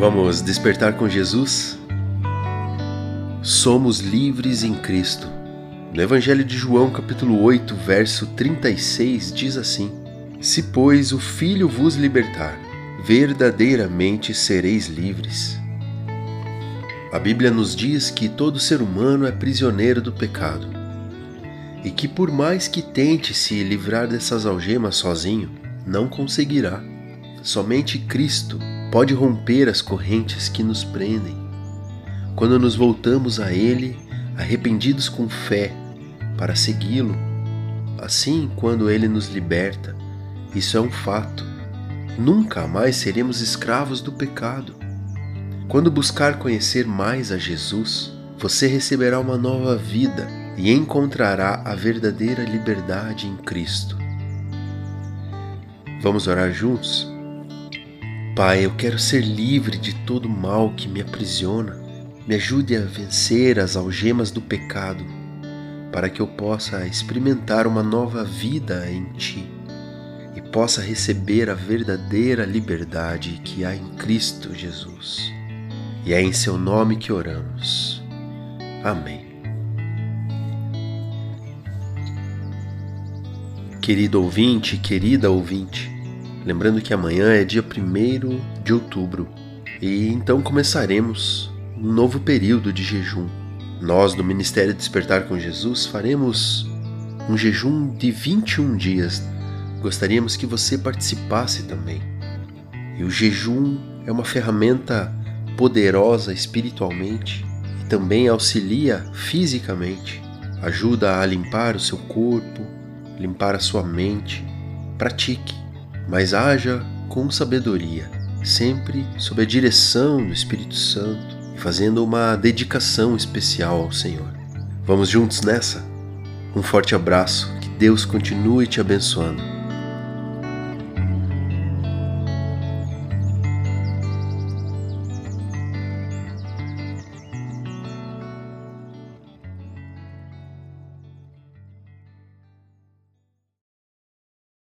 Vamos despertar com Jesus? Somos livres em Cristo. No Evangelho de João, capítulo 8, verso 36, diz assim: Se, pois, o Filho vos libertar, verdadeiramente sereis livres. A Bíblia nos diz que todo ser humano é prisioneiro do pecado e que, por mais que tente se livrar dessas algemas sozinho, não conseguirá. Somente Cristo pode romper as correntes que nos prendem. Quando nos voltamos a Ele, arrependidos com fé, para segui-lo, assim, quando Ele nos liberta, isso é um fato. Nunca mais seremos escravos do pecado. Quando buscar conhecer mais a Jesus, você receberá uma nova vida e encontrará a verdadeira liberdade em Cristo. Vamos orar juntos? Pai, eu quero ser livre de todo mal que me aprisiona. Me ajude a vencer as algemas do pecado, para que eu possa experimentar uma nova vida em Ti e possa receber a verdadeira liberdade que há em Cristo Jesus. E é em Seu nome que oramos. Amém. Querido ouvinte, querida ouvinte, Lembrando que amanhã é dia 1 de outubro e então começaremos um novo período de jejum. Nós, do Ministério Despertar com Jesus, faremos um jejum de 21 dias. Gostaríamos que você participasse também. E o jejum é uma ferramenta poderosa espiritualmente e também auxilia fisicamente. Ajuda a limpar o seu corpo, limpar a sua mente. Pratique mas haja com sabedoria, sempre sob a direção do Espírito Santo e fazendo uma dedicação especial ao Senhor. Vamos juntos nessa? Um forte abraço, que Deus continue te abençoando.